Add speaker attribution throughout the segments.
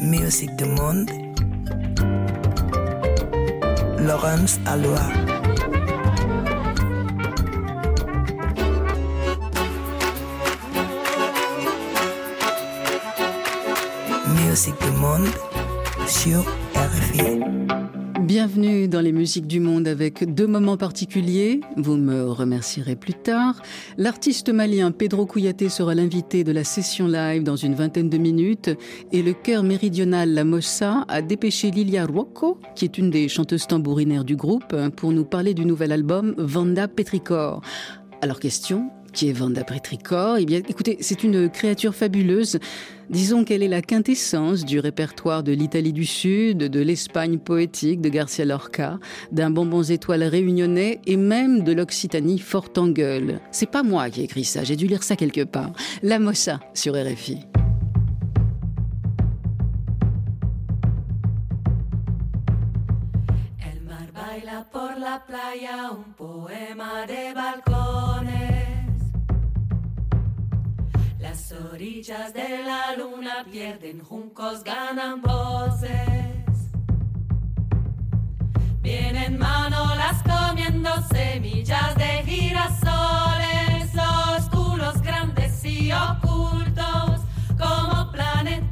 Speaker 1: Musique du monde. Laurence Alois. Musique du monde sur RFI.
Speaker 2: Bienvenue dans les musiques du monde avec deux moments particuliers. Vous me remercierez plus tard. L'artiste malien Pedro Kouyaté sera l'invité de la session live dans une vingtaine de minutes et le chœur méridional La Mossa a dépêché Lilia Rocco, qui est une des chanteuses tambourinaires du groupe, pour nous parler du nouvel album Vanda Petricor. Alors question, qui est Vanda Petricor Eh bien, écoutez, c'est une créature fabuleuse. Disons qu'elle est la quintessence du répertoire de l'Italie du Sud, de l'Espagne poétique de Garcia Lorca, d'un bonbons étoiles réunionnais et même de l'Occitanie forte en gueule. C'est pas moi qui ai écrit ça, j'ai dû lire ça quelque part. La Mossa sur RFI.
Speaker 3: Por la playa un poema de balcones. Las orillas de la luna pierden juncos, ganan voces. Vienen manolas comiendo semillas de girasoles, los culos grandes y ocultos como planetas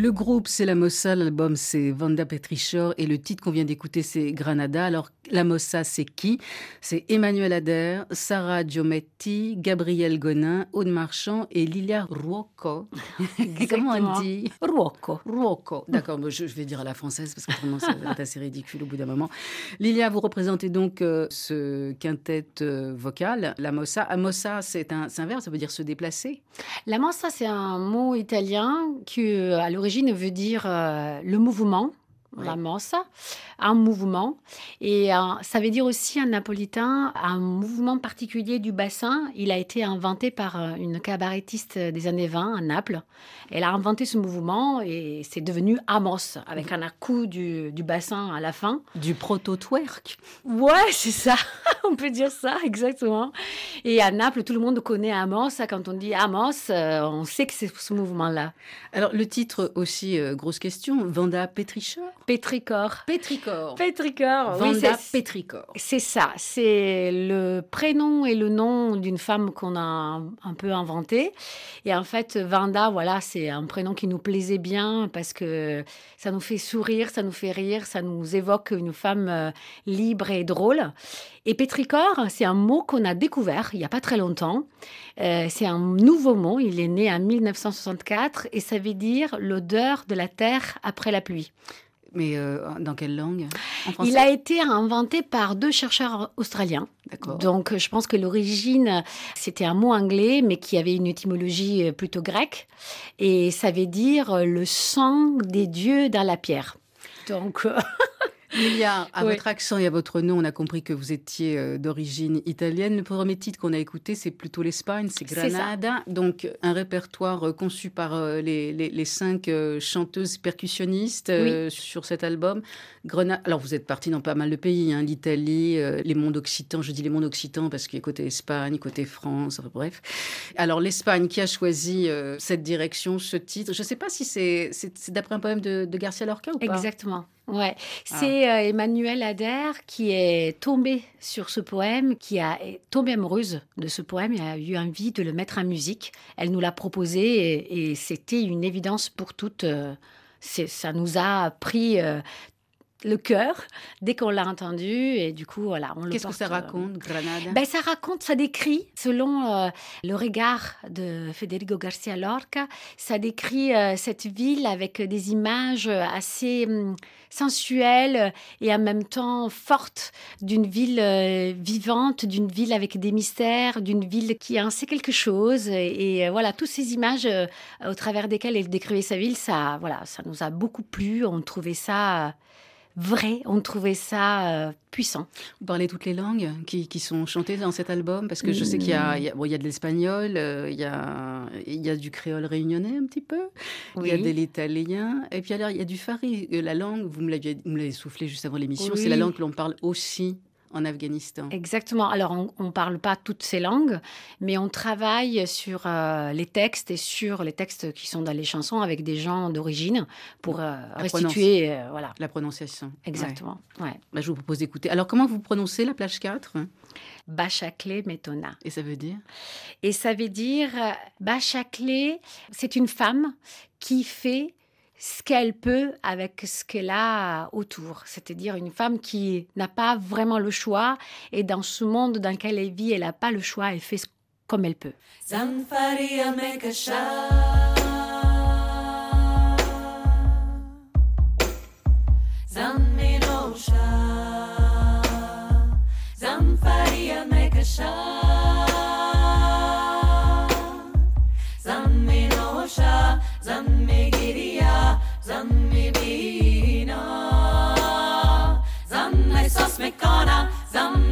Speaker 2: Le groupe, c'est la Mossa, l'album, c'est Vanda Petrichor et le titre qu'on vient d'écouter, c'est Granada. Alors, La Mossa, c'est qui? C'est Emmanuel Ader, Sarah Giometti, Gabriel Gonin, Aude Marchand et Lilia Ruocco. Comment on dit?
Speaker 4: Ruocco.
Speaker 2: Ruocco. D'accord, je, je vais dire à la française parce que vraiment ça va être assez ridicule au bout d'un moment. Lilia, vous représentez donc euh, ce quintet euh, vocal, la Mossa. Ah, Mossa, c'est un, c'est un verbe, ça veut dire se déplacer?
Speaker 4: La mossa, c'est un mot italien qui, euh, à l'origine, veut dire le mouvement.
Speaker 2: Oui.
Speaker 4: La mossa, un mouvement. Et euh, ça veut dire aussi en napolitain un mouvement particulier du bassin. Il a été inventé par euh, une cabarettiste des années 20 à Naples. Elle a inventé ce mouvement et c'est devenu Amos, avec un coup du, du bassin à la fin.
Speaker 2: Du proto-twerk.
Speaker 4: Ouais, c'est ça. on peut dire ça, exactement. Et à Naples, tout le monde connaît Amos. Quand on dit Amos, euh, on sait que c'est ce mouvement-là.
Speaker 2: Alors, le titre aussi, euh, grosse question, Vanda Petrichor?
Speaker 4: Pétricor.
Speaker 2: Pétricor.
Speaker 4: Pétricor, oui,
Speaker 2: Vanda
Speaker 4: c'est-
Speaker 2: Pétricor.
Speaker 4: c'est ça. C'est le prénom et le nom d'une femme qu'on a un, un peu inventé. Et en fait, Vanda, voilà, c'est un prénom qui nous plaisait bien parce que ça nous fait sourire, ça nous fait rire, ça nous évoque une femme euh, libre et drôle. Et pétricor, c'est un mot qu'on a découvert il n'y a pas très longtemps. Euh, c'est un nouveau mot, il est né en 1964 et ça veut dire l'odeur de la terre après la pluie.
Speaker 2: Mais euh, dans quelle langue? En français?
Speaker 4: Il a été inventé par deux chercheurs australiens.
Speaker 2: D'accord.
Speaker 4: Donc, euh, je pense que l'origine, c'était un mot anglais, mais qui avait une étymologie euh, plutôt grecque. Et ça veut dire euh, le sang des dieux dans la pierre. Donc, euh,
Speaker 2: Lilia, à
Speaker 4: Oui.
Speaker 2: votre accent et à votre nom, on a compris que vous étiez euh, d'origine italienne. Le premier titre qu'on a écouté, c'est plutôt l'Espagne, c'est. Granada. Donc, un répertoire euh, conçu par euh, les, les- les cinq chanteuses percussionnistes sur cet album. Grenade. Alors, vous êtes parti dans pas mal de pays, hein, l'Italie, les mondes occitans. Je dis les mondes occitans parce qu'il y a côté Espagne, côté France, bref. Alors, l'Espagne qui a choisi cette direction, ce titre? Je ne sais pas si c'est d'après un poème de, de Garcia Lorca ou pas
Speaker 4: exactement. Ouais,
Speaker 2: Ah.
Speaker 4: c'est euh, Emmanuel Ader qui est tombé sur ce poème, qui a est tombé amoureuse de ce poème et a eu envie de le mettre en musique. Elle nous l'a proposé et, et c'était une évidence pour toutes. euh, ça nous a pris euh, le cœur dès qu'on l'a entendu et du coup voilà. on le
Speaker 2: Qu'est-ce que ça
Speaker 4: euh,
Speaker 2: raconte, Granada?
Speaker 4: Ben, ça raconte, ça décrit, selon euh, le regard de Federico Garcia Lorca, ça décrit euh, cette ville avec des images assez sensuelles et en même temps fortes d'une ville euh, vivante, d'une ville avec des mystères, d'une ville qui en sait quelque chose. Et, euh, voilà, toutes ces images euh, au travers desquelles elle décrivait sa ville, ça, voilà, ça nous a beaucoup plu. On trouvait ça vrai, on trouvait ça euh, puissant.
Speaker 2: Vous parlez toutes les langues qui, qui sont chantées dans cet album Parce que je sais qu'il y a, il y a, bon, il y a de l'espagnol, euh, il, y a, il y a du créole réunionnais un petit peu, il y a de l'italien, et puis alors il y a du fari. Euh, La langue, vous me l'avez vous me l'avez soufflé juste avant l'émission,
Speaker 4: Oui.
Speaker 2: c'est la langue que l'on parle aussi en Afghanistan.
Speaker 4: Exactement. Alors, on ne parle pas toutes ces langues, mais on travaille sur euh, les textes et sur les textes qui sont dans les chansons avec des gens d'origine pour euh, restituer. euh, voilà,
Speaker 2: La prononciation.
Speaker 4: exactement. Ouais.
Speaker 2: Ouais. Bah, je vous propose d'écouter. Alors comment vous prononcez la plage 4 hein
Speaker 4: Bachaclé Metona.
Speaker 2: Et ça veut dire?
Speaker 4: Et ça veut dire, Bachaclé, c'est une femme qui fait ce qu'elle peut avec ce qu'elle a autour. C'est-à-dire une femme qui n'a pas vraiment le choix et dans ce monde dans lequel elle vit, elle n'a pas le choix, elle fait comme elle peut.
Speaker 3: Some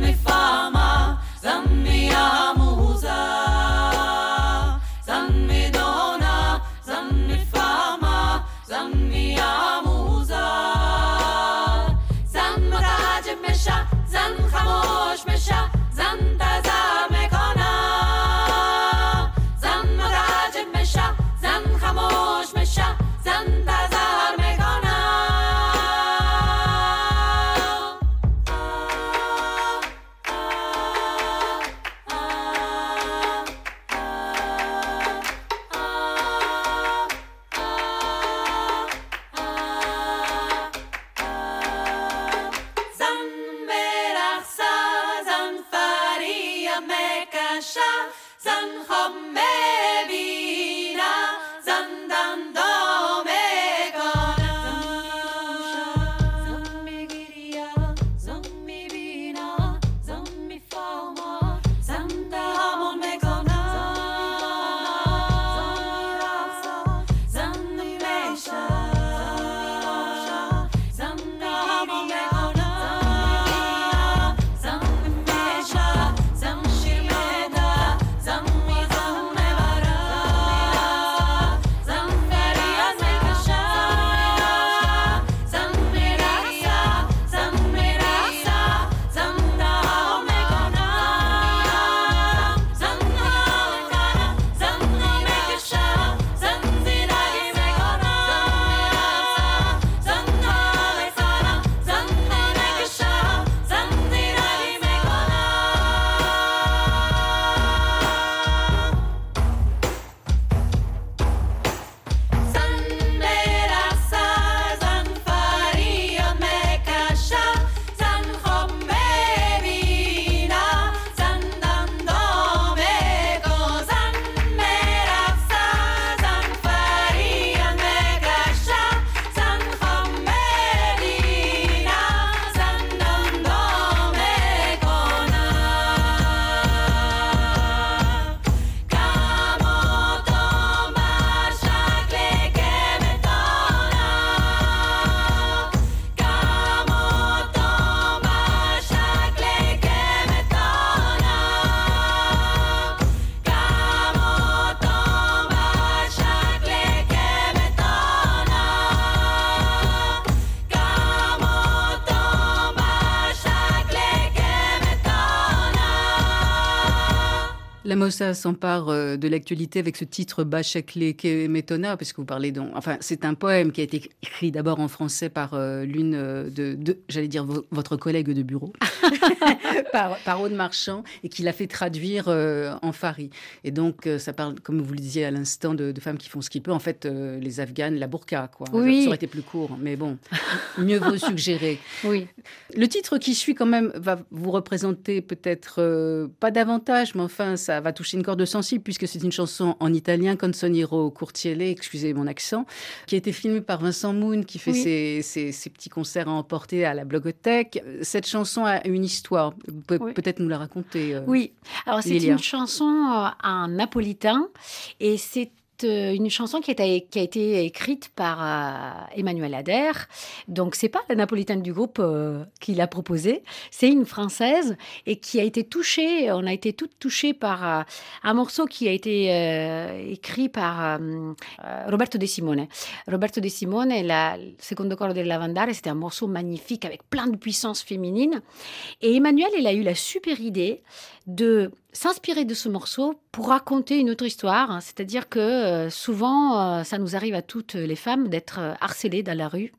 Speaker 3: Mossa s'empare euh, de l'actualité avec ce titre Bachakle Kemetona, parce que vous parlez donc. Enfin, c'est un poème qui a été écrit d'abord en français par euh, l'une euh, de, de- j'allais dire, vo- votre collègue de bureau, par, par Aude Marchand, et qui l'a fait traduire en fari. Et donc, ça parle, comme vous le disiez à l'instant, de, de femmes qui font ce qu'ils peuvent. En fait, les Afghanes, la burqa, quoi.
Speaker 4: Oui.
Speaker 3: Ça aurait été plus court, mais bon, mieux vaut suggérer.
Speaker 4: Oui.
Speaker 3: Le titre qui suit quand même va vous représenter peut-être euh, pas davantage, mais enfin ça va toucher une corde sensible puisque c'est une chanson en italien, Consoniero Curtiele, excusez mon accent, qui a été filmée par Vincent Moon qui fait
Speaker 4: Oui.
Speaker 3: ses, ses- ses petits concerts à emporter à la Blogothèque. Cette chanson a une histoire, vous pouvez
Speaker 4: Oui.
Speaker 3: peut-être nous la raconter. euh.
Speaker 4: Oui, alors c'est une chanson euh, en napolitain et c'est euh, une chanson qui a, été- écrite par euh, Emmanuel Adair. Donc c'est pas la napolitaine du groupe euh, qui l'a proposée, c'est une française et qui a été touchée. On a été toutes touchées par euh, un morceau qui a été euh, écrit par euh, euh, Roberto De Simone. Roberto De Simone, la Secondo coro del Lavandare, c'était un morceau magnifique avec plein de puissance féminine. Et Emmanuel, il a eu la super idée de s'inspirer de ce morceau pour raconter une autre histoire. hein. C'est-à-dire que euh, souvent, euh, ça nous arrive à toutes les femmes d'être euh, harcelées dans la rue,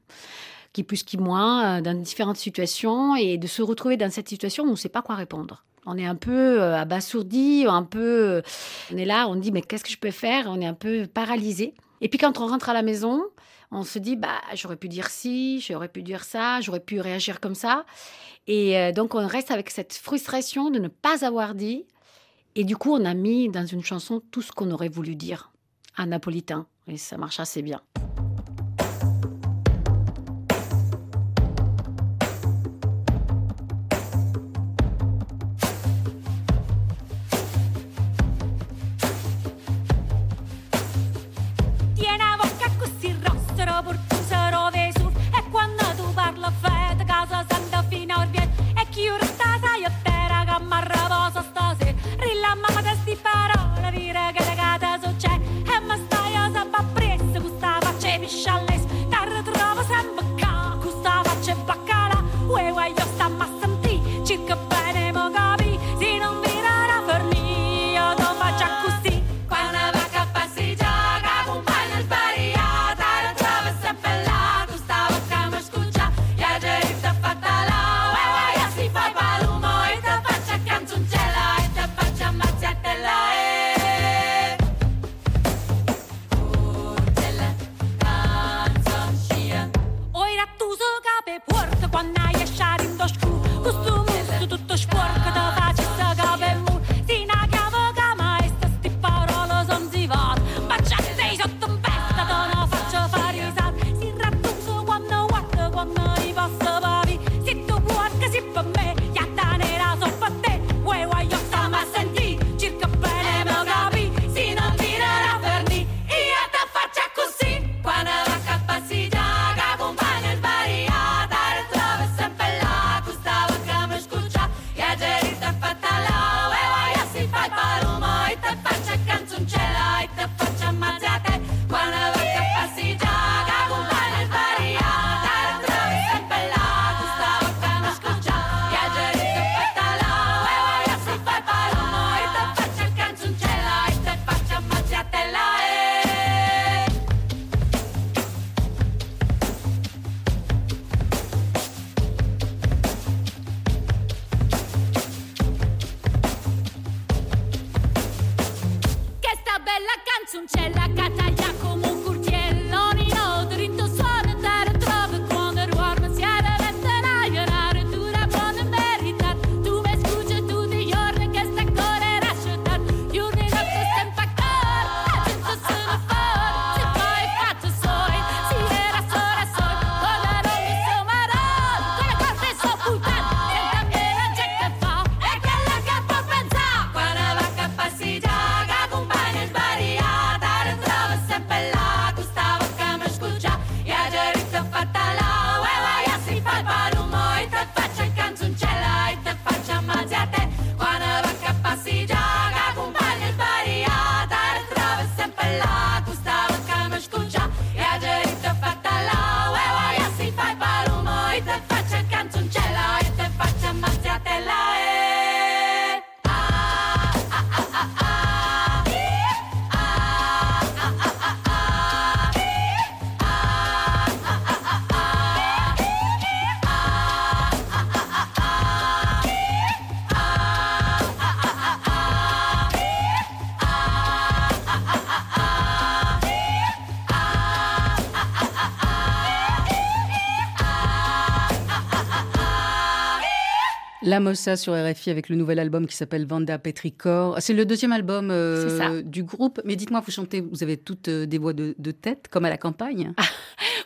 Speaker 4: qui plus qui moins, dans différentes situations, et de se retrouver dans cette situation où on ne sait pas quoi répondre. On est un peu abasourdi, un peu, on est là, on dit mais qu'est-ce que je peux faire? On est un peu paralysé. Et puis quand on rentre à la maison, on se dit bah j'aurais pu dire ci, j'aurais pu dire ça, j'aurais pu réagir comme ça. Et donc, on reste avec cette frustration de ne pas avoir dit. Et du coup, on a mis dans une chanson tout ce qu'on aurait voulu dire en napolitain. Et ça marche assez bien.
Speaker 5: La
Speaker 2: Mossa sur RFI avec le nouvel album qui s'appelle Vanda Petricor. C'est le deuxième album euh, du groupe. Mais dites-moi, vous chantez, vous avez toutes euh, des voix de, de tête, comme à la campagne?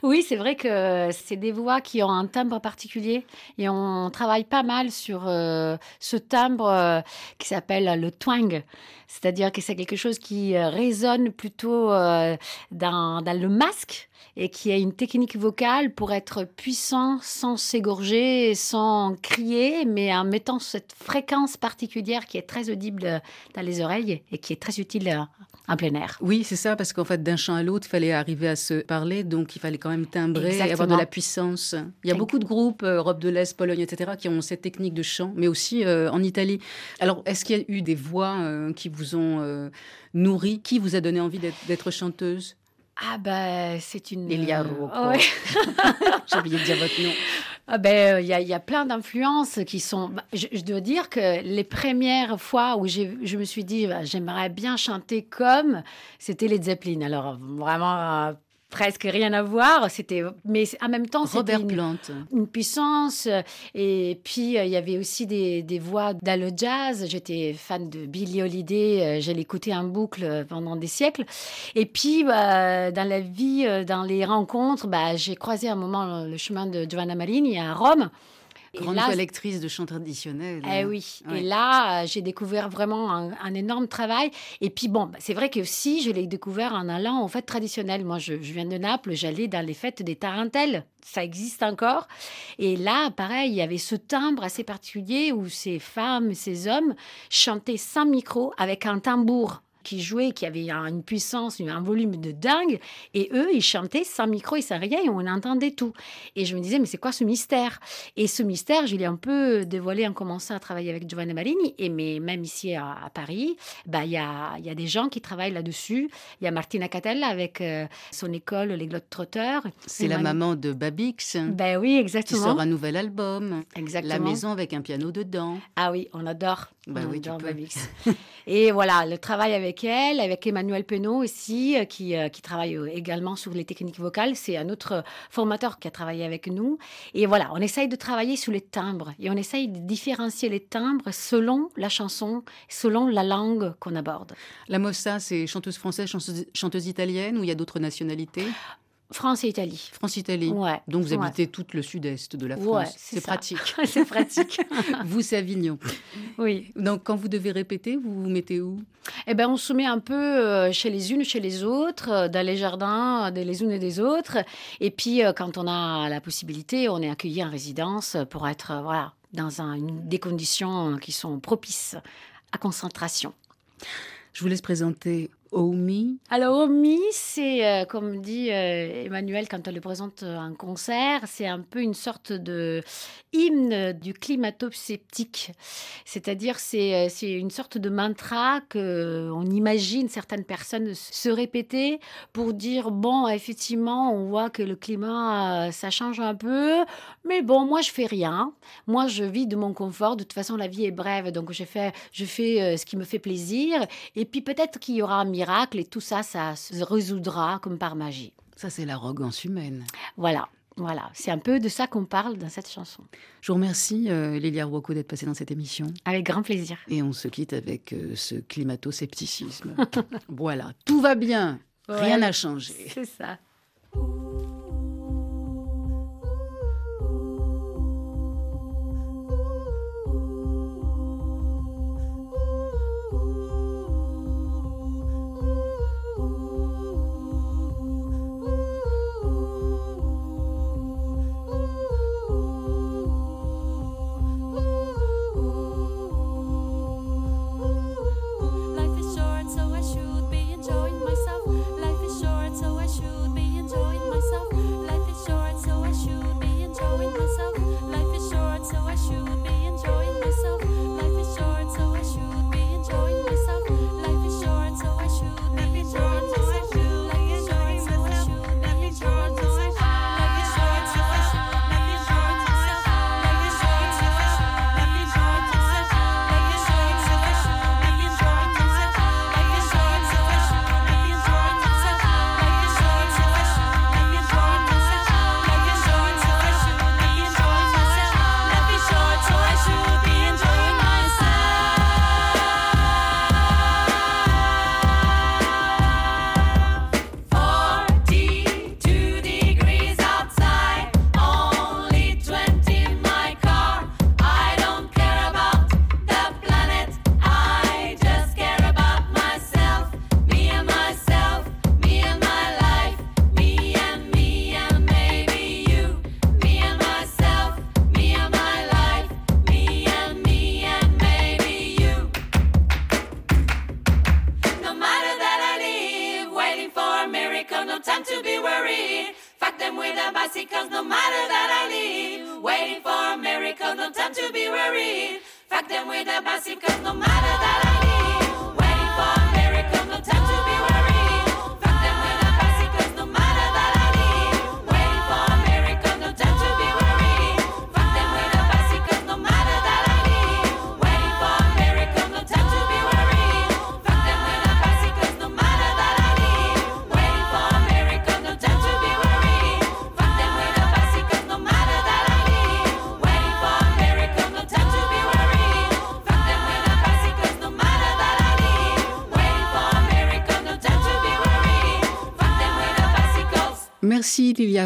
Speaker 4: Oui, c'est vrai que c'est des voix qui ont un timbre particulier et on travaille pas mal sur euh, ce timbre euh, qui s'appelle le twang. C'est-à-dire que c'est quelque chose qui euh, résonne plutôt euh, dans, dans le masque et qui a une technique vocale pour être puissant sans s'égorger, sans crier, mais en mettant cette fréquence particulière qui est très audible dans les oreilles et qui est très utile euh, en plein air.
Speaker 2: Oui, c'est ça, parce qu'en fait, d'un chant à l'autre, il fallait arriver à se parler, donc il fallait quand même timbrer et avoir de la puissance. Il y a beaucoup de groupes, Europe de l'Est, Pologne, etc., qui ont cette technique de chant, mais aussi euh, en Italie. Alors, est-ce qu'il y a eu des voix euh, qui vous ont euh, nourri Qui vous a donné envie d'être- chanteuse?
Speaker 4: Ah ben, c'est une...
Speaker 2: Elia
Speaker 4: euh,
Speaker 2: Rocco.
Speaker 4: ouais.
Speaker 2: J'ai oublié de dire votre nom.
Speaker 4: Ah ben, il y, y a plein d'influences qui sont. bah, je, je dois dire que les premières fois où je me suis dit, bah, j'aimerais bien chanter comme, c'était les Zeppelin. Alors vraiment euh, presque rien à voir. C'était, mais en même temps, c'était une, puissance. Et puis, euh, il y avait aussi des, des voix dans le jazz. J'étais fan de Billie Holiday. euh, Je l'écoutais en boucle pendant des siècles. Et puis, bah, dans la vie, dans les rencontres, bah, j'ai croisé un moment le chemin de Giovanna Marini à Rome.
Speaker 2: Grande
Speaker 4: là,
Speaker 2: collectrice de chants traditionnels.
Speaker 4: eh oui.
Speaker 2: Ouais.
Speaker 4: Et là, euh, j'ai découvert vraiment un, un énorme travail. Et puis, bon, bah, c'est vrai que aussi, je l'ai découvert en allant aux fêtes traditionnelles. Moi, je, je viens de Naples, j'allais dans les fêtes des Tarentelles. Ça existe encore. Et là, pareil, il y avait ce timbre assez particulier où ces femmes, ces hommes chantaient sans micro avec un tambour qui jouait, qui avait un- une puissance, un volume de dingue. Et eux, ils chantaient sans micro et sans rien et on entendait tout. Et je me disais, mais c'est quoi ce mystère? Et ce mystère, je l'ai un peu dévoilé en commençant à travailler avec Giovanna Marini. Et mais même ici à, à Paris, bah, il y, a, y a des gens qui travaillent là-dessus. Il y a Martina Catella avec euh, son école, les Globetrotters.
Speaker 2: C'est la maman de Babix,
Speaker 4: Ben oui,
Speaker 2: qui
Speaker 4: exactement.
Speaker 2: sort un nouvel album.
Speaker 4: Exactement.
Speaker 2: La maison avec un piano dedans.
Speaker 4: Ah oui, on adore.
Speaker 2: Bah
Speaker 4: on
Speaker 2: oui,
Speaker 4: adore. Babix. Et voilà, le travail avec elle, avec Emmanuel Penaud aussi, euh, qui, euh, qui travaille euh, également sur les techniques vocales. C'est un autre formateur qui a travaillé avec nous. Et voilà, on essaye de travailler sur les timbres et on essaye de différencier les timbres selon la chanson, selon la langue qu'on aborde.
Speaker 2: La Mossa, c'est chanteuse française, chanteuse, chanteuse italienne ou il y a d'autres nationalités?
Speaker 4: France et Italie.
Speaker 2: France-Italie.
Speaker 4: Ouais.
Speaker 2: Donc vous
Speaker 4: ouais.
Speaker 2: habitez tout le sud-est de la France.
Speaker 4: c'est
Speaker 2: pratique.
Speaker 4: C'est pratique.
Speaker 2: vous, c'est Avignon.
Speaker 4: oui.
Speaker 2: Donc quand vous devez répéter, vous vous mettez où?
Speaker 4: Eh ben, on se met un peu euh, chez les unes, chez les autres, euh, dans les jardins euh, des les unes et des autres. Et puis, quand on a la possibilité, on est accueilli en résidence pour être, voilà, dans un- une- des conditions qui sont propices à concentration.
Speaker 2: Je vous laisse présenter Omi.
Speaker 4: Alors, Omi, c'est, euh, comme dit euh, Emmanuel quand on le présente euh, en concert, c'est un peu une sorte de hymne du climato-sceptique. C'est-à-dire, c'est, une sorte de mantra qu'on imagine certaines personnes se répéter pour dire, bon, effectivement, on voit que le climat, ça change un peu, mais bon, moi, je fais rien. Moi, je vis de mon confort. De toute façon, la vie est brève, donc je fais, je fais ce qui me fait plaisir. Et puis, peut-être qu'il y aura un
Speaker 3: et tout ça, ça se résoudra comme par magie.
Speaker 2: Ça, c'est l'arrogance humaine.
Speaker 3: Voilà, voilà. C'est un peu de ça qu'on parle dans cette chanson.
Speaker 2: Je vous remercie, euh, Lilia Rocco, d'être passée dans cette émission.
Speaker 3: Avec grand plaisir.
Speaker 2: Et on se quitte avec euh, ce climato-scepticisme. voilà, tout va bien, rien n'a changé.
Speaker 3: C'est ça.
Speaker 6: To be worried. Fuck them with the bicycles, no matter that I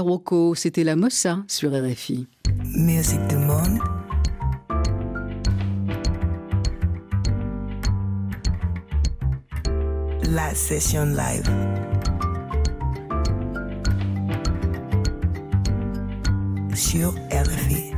Speaker 2: Rocco. C'était la Mossa sur RFI.
Speaker 1: Musique du monde. La session live. Sur RFI.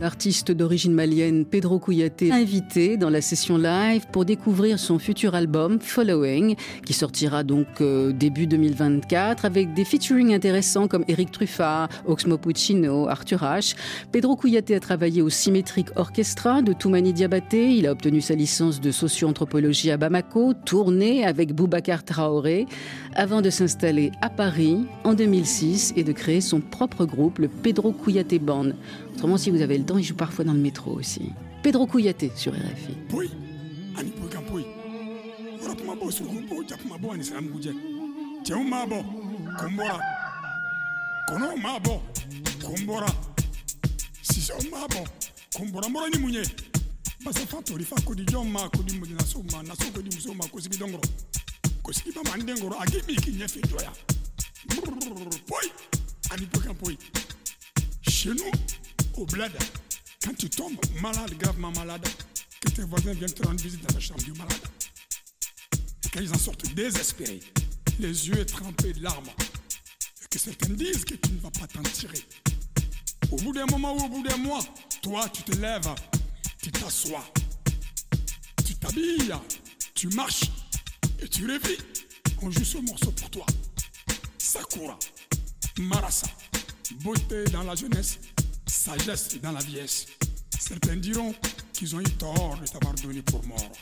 Speaker 2: L'artiste d'origine malienne Pedro Kouyaté invité dans la session live pour découvrir son futur album Following qui sortira donc euh, début 2024 avec des featuring intéressants comme Eric Truffat, Oxmo Puccino, Arthur H. Pedro Kouyaté a travaillé au Symmetric Orchestra de Toumani Diabaté. Il a obtenu sa licence de socio-anthropologie à Bamako, tourné avec Boubacar Traoré avant de s'installer à Paris en 2006 et de créer son propre groupe, le Pedro Kouyaté Band. Autrement, si vous avez le temps, il joue parfois dans le métro aussi. Pedro Kouyaté sur RFI.
Speaker 7: chez nous au bled quand tu tombes malade gravement malade que tes voisins viennent te rendre visite dans la chambre du malade. Et quand ils en sortent désespérés, les yeux trempés de larmes, et que certains disent que tu ne vas pas t'en tirer. Au bout d'un moment ou au bout d'un mois, toi tu te lèves, tu t'assois, tu t'habilles, tu marches et tu revis. On joue ce morceau pour toi. Sakura, Marasa, beauté dans la jeunesse, sagesse dans la vieillesse. Certains diront qu'ils ont eu tort de t'avoir donné pour mort.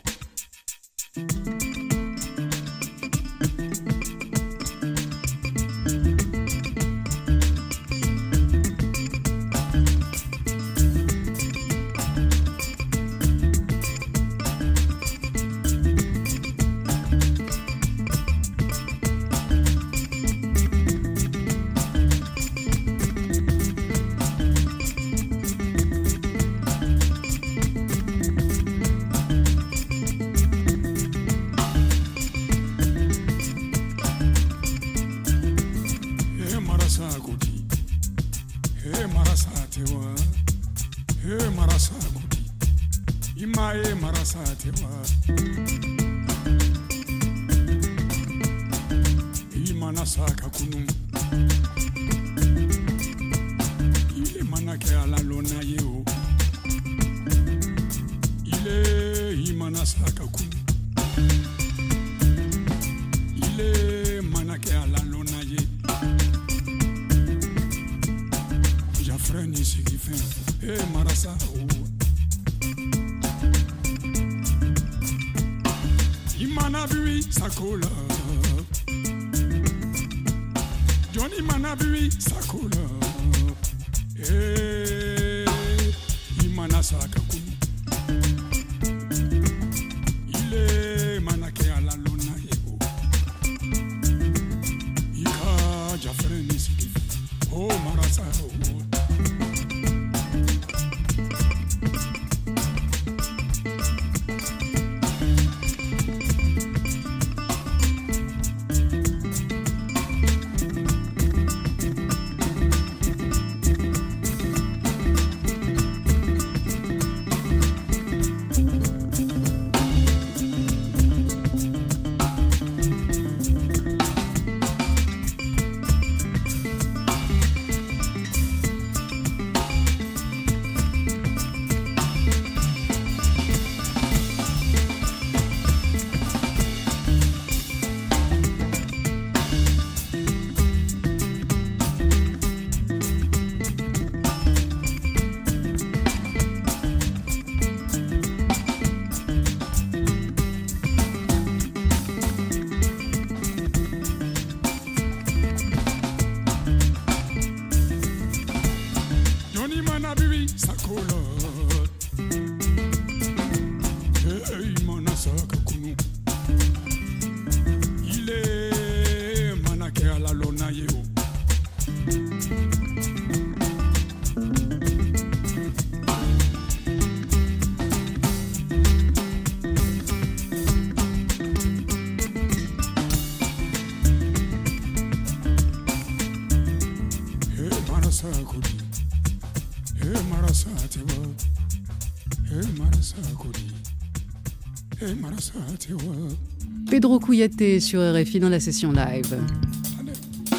Speaker 2: Pedro Kouyaté sur RFI dans la session live.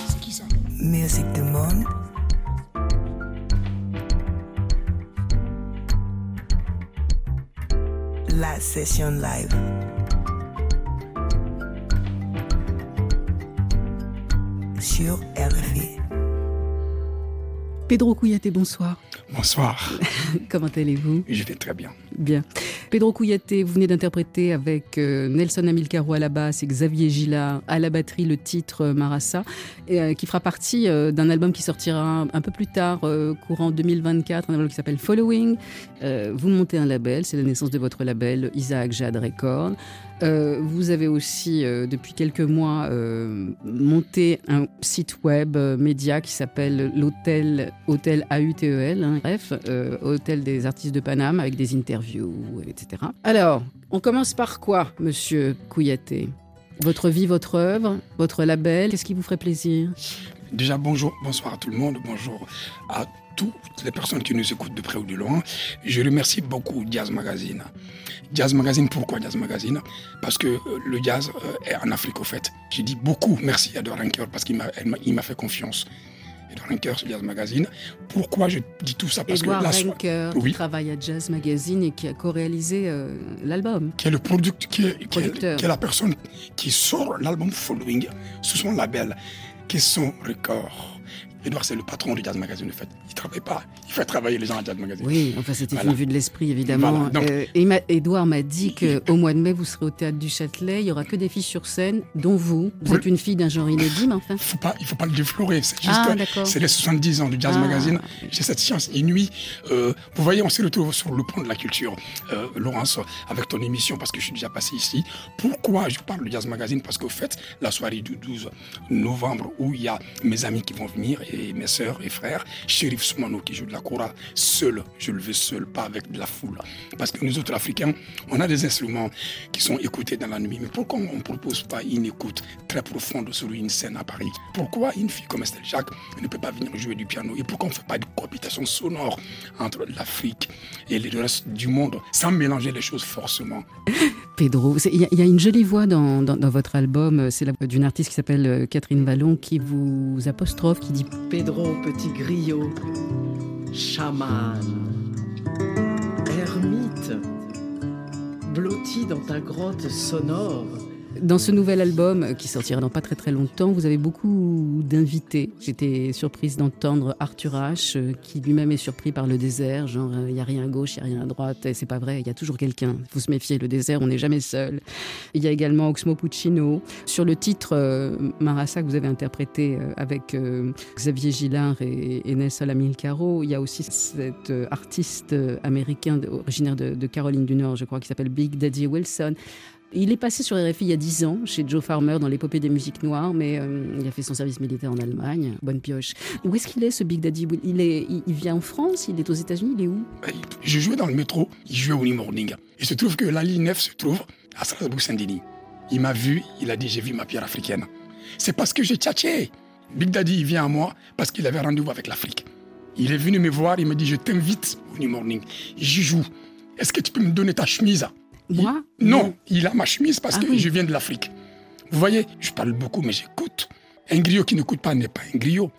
Speaker 7: C'est qui ça
Speaker 1: Musique du monde. La session live. Sur RFI.
Speaker 2: Pedro Kouyaté, bonsoir.
Speaker 7: Bonsoir,
Speaker 2: Comment allez-vous?
Speaker 7: Je vais très bien.
Speaker 2: Bien. Pedro Kouyaté, vous venez d'interpréter avec euh, Nelson Amilcaro à la basse et Xavier Gillard à la batterie le titre euh, Marassa, euh, qui fera partie d'un album qui sortira un peu plus tard, courant 2024, un album qui s'appelle Following. Vous montez un label, c'est la naissance de votre label Isaac Jade Record. Euh, vous avez aussi, euh, depuis quelques mois, euh, monté un site web média qui s'appelle l'Hôtel Hôtel AUTEL, hein, bref, Hôtel des artistes de Paname, avec des interviews, etc. Alors, on commence par quoi, monsieur Kouyaté Votre vie, votre œuvre, votre label, qu'est-ce qui vous ferait plaisir?
Speaker 7: Déjà, bonjour, bonsoir à tout le monde, bonjour à toutes les personnes qui nous écoutent de près ou de loin. Je remercie beaucoup Jazz Magazine. Jazz Magazine, pourquoi Jazz Magazine? Parce que euh, le jazz euh, est en Afrique au fait. J'ai dit beaucoup merci à Ranker parce qu'il m'a fait confiance. Edouard Ranker sur Jazz Magazine. Pourquoi je dis tout ça? Parce
Speaker 2: Edouard
Speaker 7: que la so- Oui.
Speaker 2: qui travaille à Jazz Magazine et qui a co-réalisé euh, l'album.
Speaker 7: qui est le product, qui est, qui est-
Speaker 2: Producteur.
Speaker 7: qui est la personne qui sort l'album Following sous son label, qui est son record. Edouard, c'est le patron du Jazz Magazine, en fait. Il travaille pas, il fait travailler les gens à Jazz Magazine.
Speaker 2: Oui, enfin c'était
Speaker 7: Voilà.
Speaker 2: une vue de l'esprit évidemment.
Speaker 7: Voilà, donc-
Speaker 2: Euh, et ma- Edouard m'a dit qu'au mois de mai vous serez au théâtre du Châtelet, il y aura que des filles sur scène, dont vous. Vous
Speaker 7: Oui.
Speaker 2: êtes une fille d'un genre inédit, mais enfin.
Speaker 7: Il faut pas, il faut pas le déflorer. C'est juste,
Speaker 2: Ah,
Speaker 7: c'est les 70 ans du Jazz
Speaker 2: Ah.
Speaker 7: Magazine. J'ai cette science inouïe. Euh, vous voyez, on s'est retrouvé sur le pont de la culture, euh, Laurence, avec ton émission, parce que je suis déjà passé ici. Pourquoi je parle du Jazz Magazine? Parce qu'au fait, la soirée du 12 novembre, où il y a mes amis qui vont venir et mes sœurs et frères, Shérif Soumano qui joue de la kora, seul, je le veux seul, pas avec de la foule. Parce que nous autres Africains, on a des instruments qui sont écoutés dans la nuit. Mais pourquoi on ne propose pas une écoute très profonde sur une scène à Paris? Pourquoi une fille comme Estelle Jacques ne peut pas venir jouer du piano? Et pourquoi on ne fait pas de cohabitation sonore entre l'Afrique et le reste du monde sans mélanger les choses forcément?
Speaker 2: Pedro, il y a une jolie voix dans, dans- dans votre album, c'est la voix d'une artiste qui s'appelle euh, Catherine Vallon qui vous apostrophe, qui dit
Speaker 8: Pedro Petit Griot, chaman, ermite, blotti dans ta grotte sonore.
Speaker 2: Dans ce nouvel album euh, qui sortira dans pas très très longtemps, vous avez beaucoup d'invités. J'étais surprise d'entendre Arthur H, euh, qui lui-même est surpris par le désert, genre euh, il n'y a rien à gauche, il n'y a rien à droite, et c'est pas vrai, il y a toujours quelqu'un. Faut se méfier, le désert, on n'est jamais seul. Il y a également Oxmo Puccino. Sur le titre euh, Marassa que vous avez interprété euh, avec euh, Xavier Gillard et, et Nelson Amilcaro, il y a aussi cet euh, artiste euh, américain originaire de Caroline du Nord, je crois, qui s'appelle Big Daddy Wilson. Il est passé sur RFI il y a 10 ans, chez Joe Farmer, dans l'épopée des musiques noires, mais euh, il a fait son service militaire en Allemagne. Bonne pioche. Où est-ce qu'il est, ce Big Daddy? Il, vient en France? Il est aux États-Unis? Il est où?
Speaker 7: Je jouais dans le métro, il jouait au New Morning. Il se trouve que la ligne 9 se trouve à Strasbourg-Saint-Denis. Il m'a vu, il a dit J'ai vu ma pierre africaine. C'est parce que j'ai tchatché. Big Daddy, il vient à moi parce qu'il avait rendez-vous avec l'Afrique. Il est venu me voir, il me dit Je t'invite au New Morning. J'y joue. Est-ce que tu peux me donner ta chemise?
Speaker 2: Moi
Speaker 7: Il- Non, il a ma chemise parce
Speaker 2: Ah
Speaker 7: que
Speaker 2: oui.
Speaker 7: je viens de l'Afrique. Vous voyez, je parle beaucoup, mais j'écoute. Un griot qui n'écoute pas n'est pas un griot.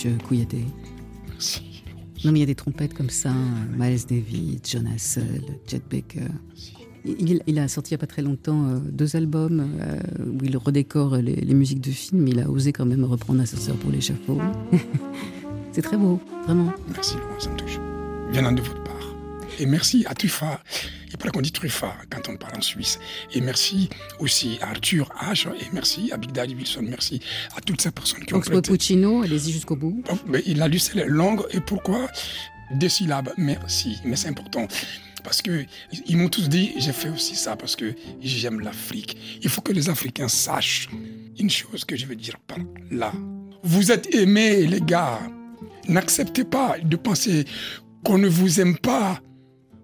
Speaker 2: Monsieur Kouyaté.
Speaker 7: Merci.
Speaker 2: Non, mais il y a des trompettes comme ça, Miles Davis, John Hassel, Chet Baker. Il, il a sorti il n'y a pas très longtemps euh, deux albums euh, où il redécore les, les musiques de films. Il a osé quand même reprendre Ascenseur pour l'échafaud. C'est très beau, vraiment.
Speaker 7: Merci, Laurent, ça me touche. Venant de votre part. Et merci à Truffa. Il paraît qu'on dit Truffa quand on parle en Suisse. Et merci aussi à Arthur H. Et merci à Big Daddy Wilson. Merci à toutes ces personnes qui ont
Speaker 2: Oxmo
Speaker 7: prêté.
Speaker 2: Puccino, allez-y jusqu'au bout.
Speaker 7: Il a lu ces langues. Et pourquoi Deux syllabes. Merci. Mais c'est important. Parce que ils m'ont tous dit, j'ai fait aussi ça parce que j'aime l'Afrique. Il faut que les Africains sachent une chose que je veux dire par là. Vous êtes aimés, les gars. N'acceptez pas de penser qu'on ne vous aime pas.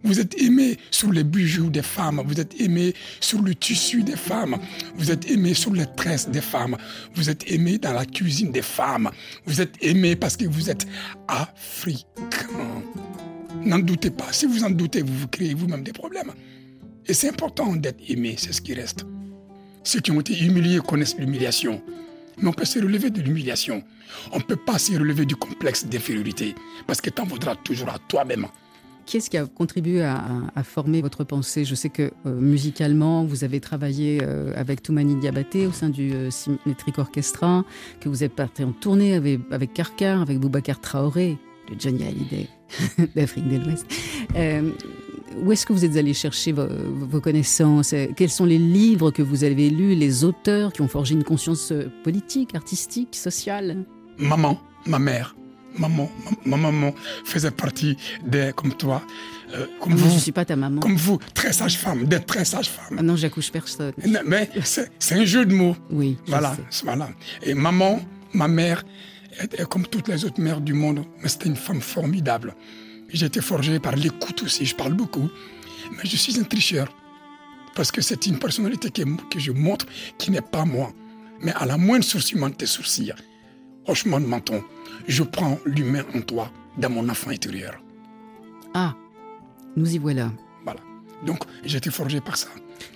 Speaker 7: Vous êtes aimés sur les bijoux des femmes, vous êtes aimés sur le tissu des femmes, vous êtes aimés sur les tresses des femmes, vous êtes aimés dans la cuisine des femmes, vous êtes aimés parce que vous êtes africains. N'en doutez pas. Si vous en doutez, vous vous créez vous-même des problèmes. Et c'est important d'être aimé, c'est ce qui reste. Ceux qui ont été humiliés connaissent l'humiliation. Mais on peut se relever de l'humiliation. On ne peut pas se relever du complexe d'infériorité. Parce que t'en voudras toujours à toi-même.
Speaker 2: Qui est-ce qui a contribué à, former votre pensée? Je sais que euh, musicalement, vous avez travaillé euh, avec Toumani Diabaté au sein du euh, Symmetric Orchestra, que vous êtes parti en tournée avec, avec Karkar, avec Boubacar Traoré, de Johnny Hallyday d'Afrique de l'Ouest. Euh, où est-ce que vous êtes allé chercher vos, vos connaissances? Quels sont les livres que vous avez lus, les auteurs qui ont forgé une conscience politique, artistique, sociale?
Speaker 7: Maman, ma mère, maman, ma, ma maman faisait partie des, comme toi, euh, comme
Speaker 2: Moi, je ne
Speaker 7: vous,
Speaker 2: suis pas ta maman.
Speaker 7: comme vous, très sage femme, des très sages femmes.
Speaker 2: Ah non, j'accouche personne.
Speaker 7: Mais c'est un jeu de mots.
Speaker 2: Oui, je
Speaker 7: Voilà,
Speaker 2: sais.
Speaker 7: voilà. Et maman, ma mère, comme toutes les autres mères du monde, mais c'était une femme formidable. J'ai été forgé par l'écoute aussi, je parle beaucoup, mais je suis un tricheur. Parce que c'est une personnalité que, que je montre qui n'est pas moi. Mais à la moindre sourcillement de tes sourcils, hochement de menton, je prends l'humain en toi, dans mon enfant intérieur.
Speaker 2: Ah, nous y voilà.
Speaker 7: Voilà. Donc, j'ai été forgé par ça.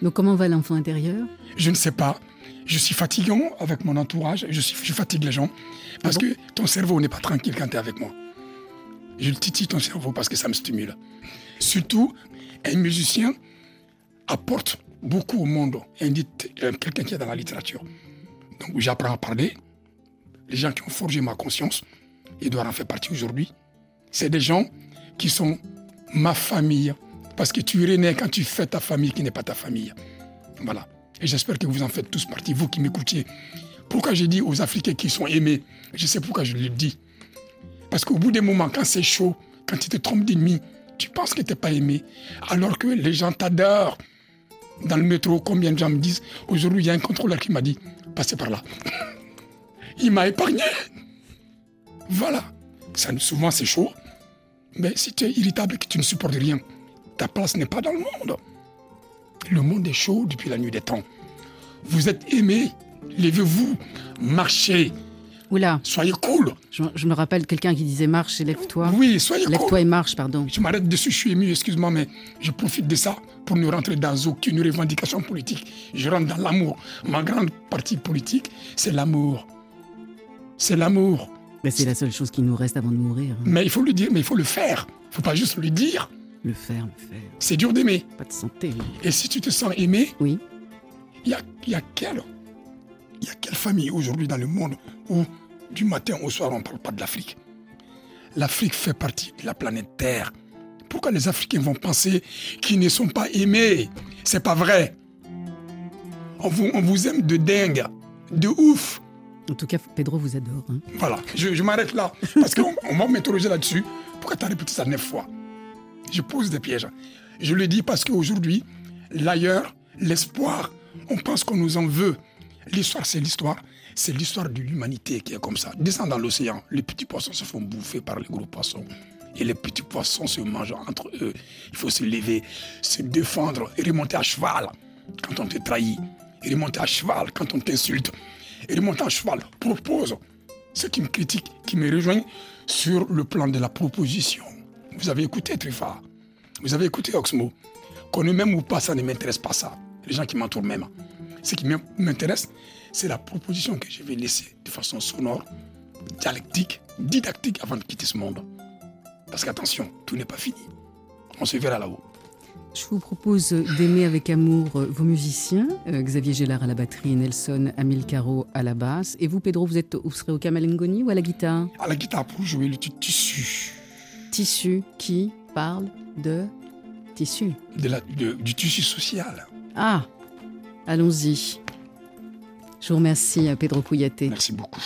Speaker 2: Donc comment va l'enfant intérieur?
Speaker 7: Je ne sais pas. Je suis fatigant avec mon entourage. Je, suis, je fatigue les gens. Parce
Speaker 2: Ah bon?
Speaker 7: que ton cerveau n'est pas tranquille quand tu es avec moi. Je le titille ton cerveau parce que ça me stimule. Surtout, un musicien apporte beaucoup au monde. Euh, Quelqu'un qui est dans la littérature. Donc j'apprends à parler. Les gens qui ont forgé ma conscience, Edouard en fait partie aujourd'hui. C'est des gens qui sont ma famille. Parce que tu né quand tu fais ta famille qui n'est pas ta famille. Voilà. Et j'espère que vous en faites tous partie, vous qui m'écoutiez. Pourquoi j'ai dit aux Africains qui sont aimés? Je sais pourquoi je le dis. Parce qu'au bout des moments, quand c'est chaud, quand tu te trompes d'ennemi, tu penses que tu n'es pas aimé. Alors que les gens t'adorent. Dans le métro, combien de gens me disent Aujourd'hui, il y a un contrôleur qui m'a dit Passez par là. Il m'a épargné. Voilà. Ça, souvent, c'est chaud. Mais si tu es irritable et que tu ne supportes rien, ta place n'est pas dans le monde. Le monde est chaud depuis la nuit des temps. Vous êtes aimés. Levez-vous. Marchez.
Speaker 2: Oula,
Speaker 7: Soyez cool.
Speaker 2: je, je me rappelle quelqu'un qui disait marche et lève-toi.
Speaker 7: Oui, soyez
Speaker 2: Lève-toi
Speaker 7: cool.
Speaker 2: et marche, pardon.
Speaker 7: Je m'arrête dessus, je suis ému, excuse-moi, mais je profite de ça pour ne rentrer dans aucune revendication politique. Je rentre dans l'amour. Ma grande partie politique, c'est l'amour. C'est l'amour.
Speaker 2: Mais c'est la seule chose qui nous reste avant de mourir. hein.
Speaker 7: Mais il faut le dire, mais il faut le faire. Il ne faut pas juste le dire.
Speaker 2: Le faire, le faire.
Speaker 7: C'est dur d'aimer.
Speaker 2: Pas de santé.
Speaker 7: Et si tu te sens aimé,
Speaker 2: Oui.
Speaker 7: il y a, il y a quelle il y a quelle famille aujourd'hui dans le monde où du matin au soir on ne parle pas de l'Afrique? L'Afrique fait partie de la planète Terre. Pourquoi les Africains vont penser qu'ils ne sont pas aimés? C'est pas vrai. On vous, on vous aime de dingue, de ouf.
Speaker 2: En tout cas, Pedro vous adore. hein.
Speaker 7: Voilà, je, m'arrête là. Parce qu'on on va m'interroger là-dessus. Pourquoi tu as répété ça neuf fois? Je pose des pièges. Je le dis parce qu'aujourd'hui, l'ailleurs, l'espoir, on pense qu'on nous en veut. L'histoire, c'est l'histoire. C'est l'histoire de l'humanité qui est comme ça. Descends dans l'océan, les petits poissons se font bouffer par les gros poissons. Et les petits poissons se mangent entre eux. Il faut se lever, se défendre et remonter à cheval quand on te trahit. Et remonter à cheval quand on t'insulte. Et remonter à cheval propose ceux qui me critiquent, qui me rejoignent sur le plan de la proposition. Vous avez écouté Triffa, vous avez écouté Oxmo? Connu même ou pas, ça ne m'intéresse pas ça. Les gens qui m'entourent même. Ce qui m'in- m'intéresse, c'est la proposition que je vais laisser de façon sonore, dialectique, didactique avant de quitter ce monde. Parce qu'attention, tout n'est pas fini. On se verra là-haut.
Speaker 2: Je vous propose d'aimer avec amour euh, vos musiciens, euh, Xavier Gélard à la batterie, Nelson Amilcaro à la basse. Et vous, Pedro, vous, êtes, vous serez au kamalingoni ou à la guitare?
Speaker 7: À la guitare pour jouer le ti- tissu,
Speaker 2: Tissu qui parle de tissu.
Speaker 7: de la- de- du tissu social.
Speaker 2: Ah, allons-y. Je vous remercie, euh, Pedro Couillaté.
Speaker 7: Merci beaucoup.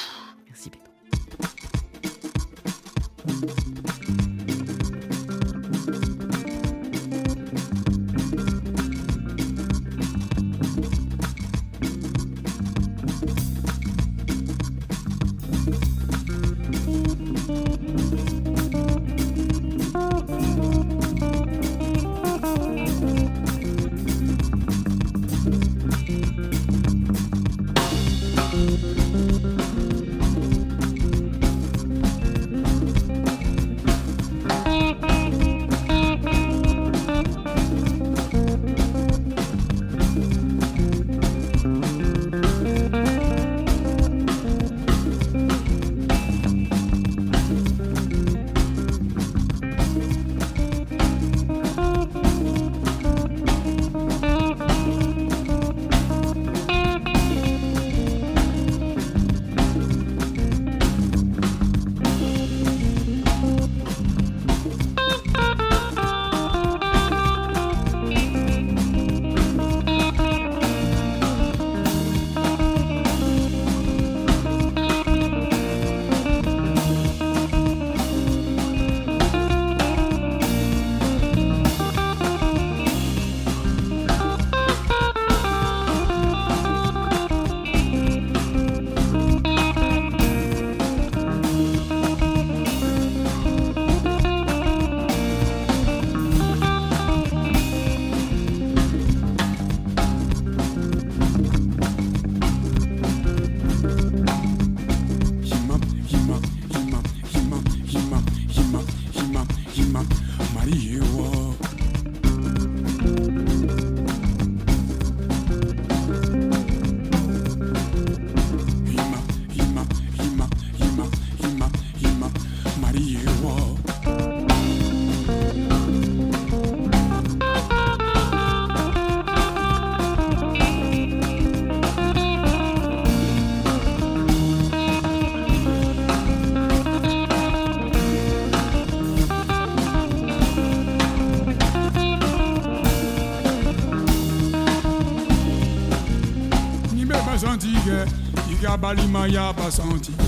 Speaker 7: Iga balima ya basantige.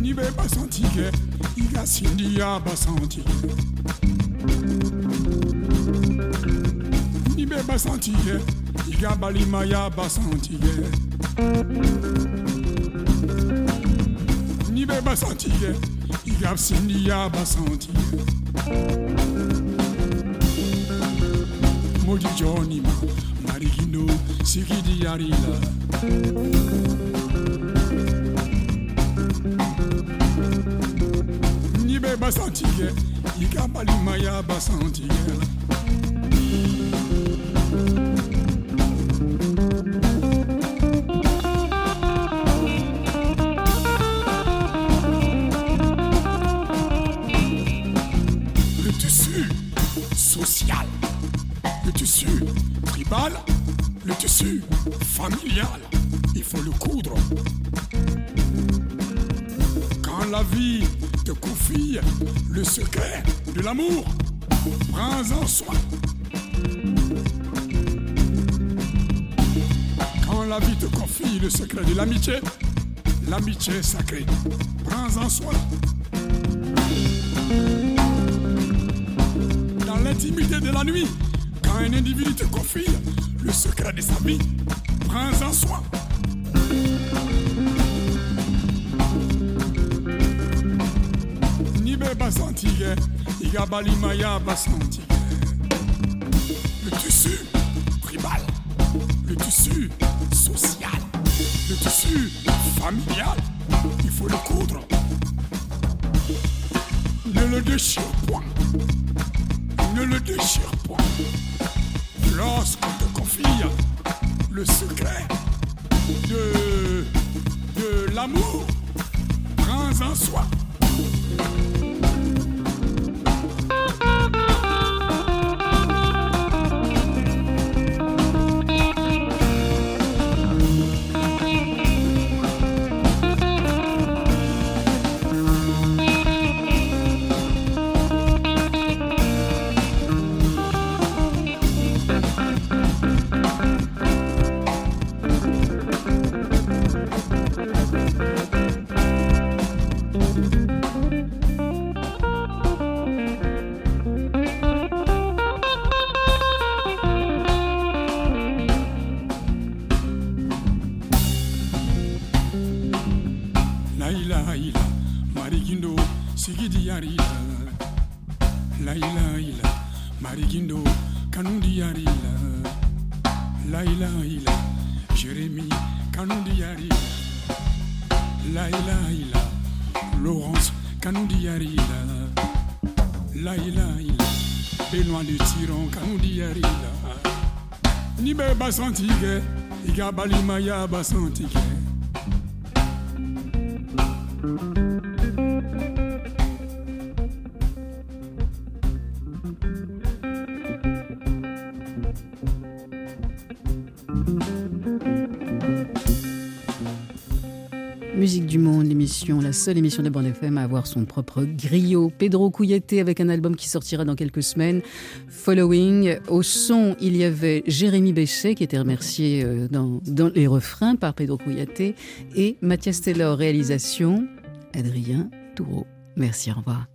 Speaker 7: Nibe basantige, iga sindi ya basantige. Nibe basantige, iga balima ya basantige. Nibe basantige, iga sindi ya basantige. Modi Johnny ma Marigino Sigidi Yarila Nibe basantige Iga balima ya basantige Le familial, il faut le coudre. Quand la vie te confie le secret de l'amour, prends-en soin. Quand la vie te confie le secret de l'amitié, l'amitié sacrée, prends-en soin. Dans l'intimité de la nuit, quand un individu te confie le secret de sa vie, prends-en soin. Nibe basantige, iga balima ya basantige. Le tissu tribal, le tissu social, le tissu familial, il faut le coudre. Ne le déchire point. Ne le déchire point. Confie le secret de, de l'amour, prends en soi. Balimaya basantige
Speaker 2: seule émission de Bande FM à avoir son propre griot. Pedro Couilleté avec un album qui sortira dans quelques semaines, Following. Au son, il y avait Jérémy Béchet qui était remercié euh, dans, dans les refrains par Pedro Couilleté et Mathias Taylor, réalisation, Adrien Toureau. Merci, au revoir.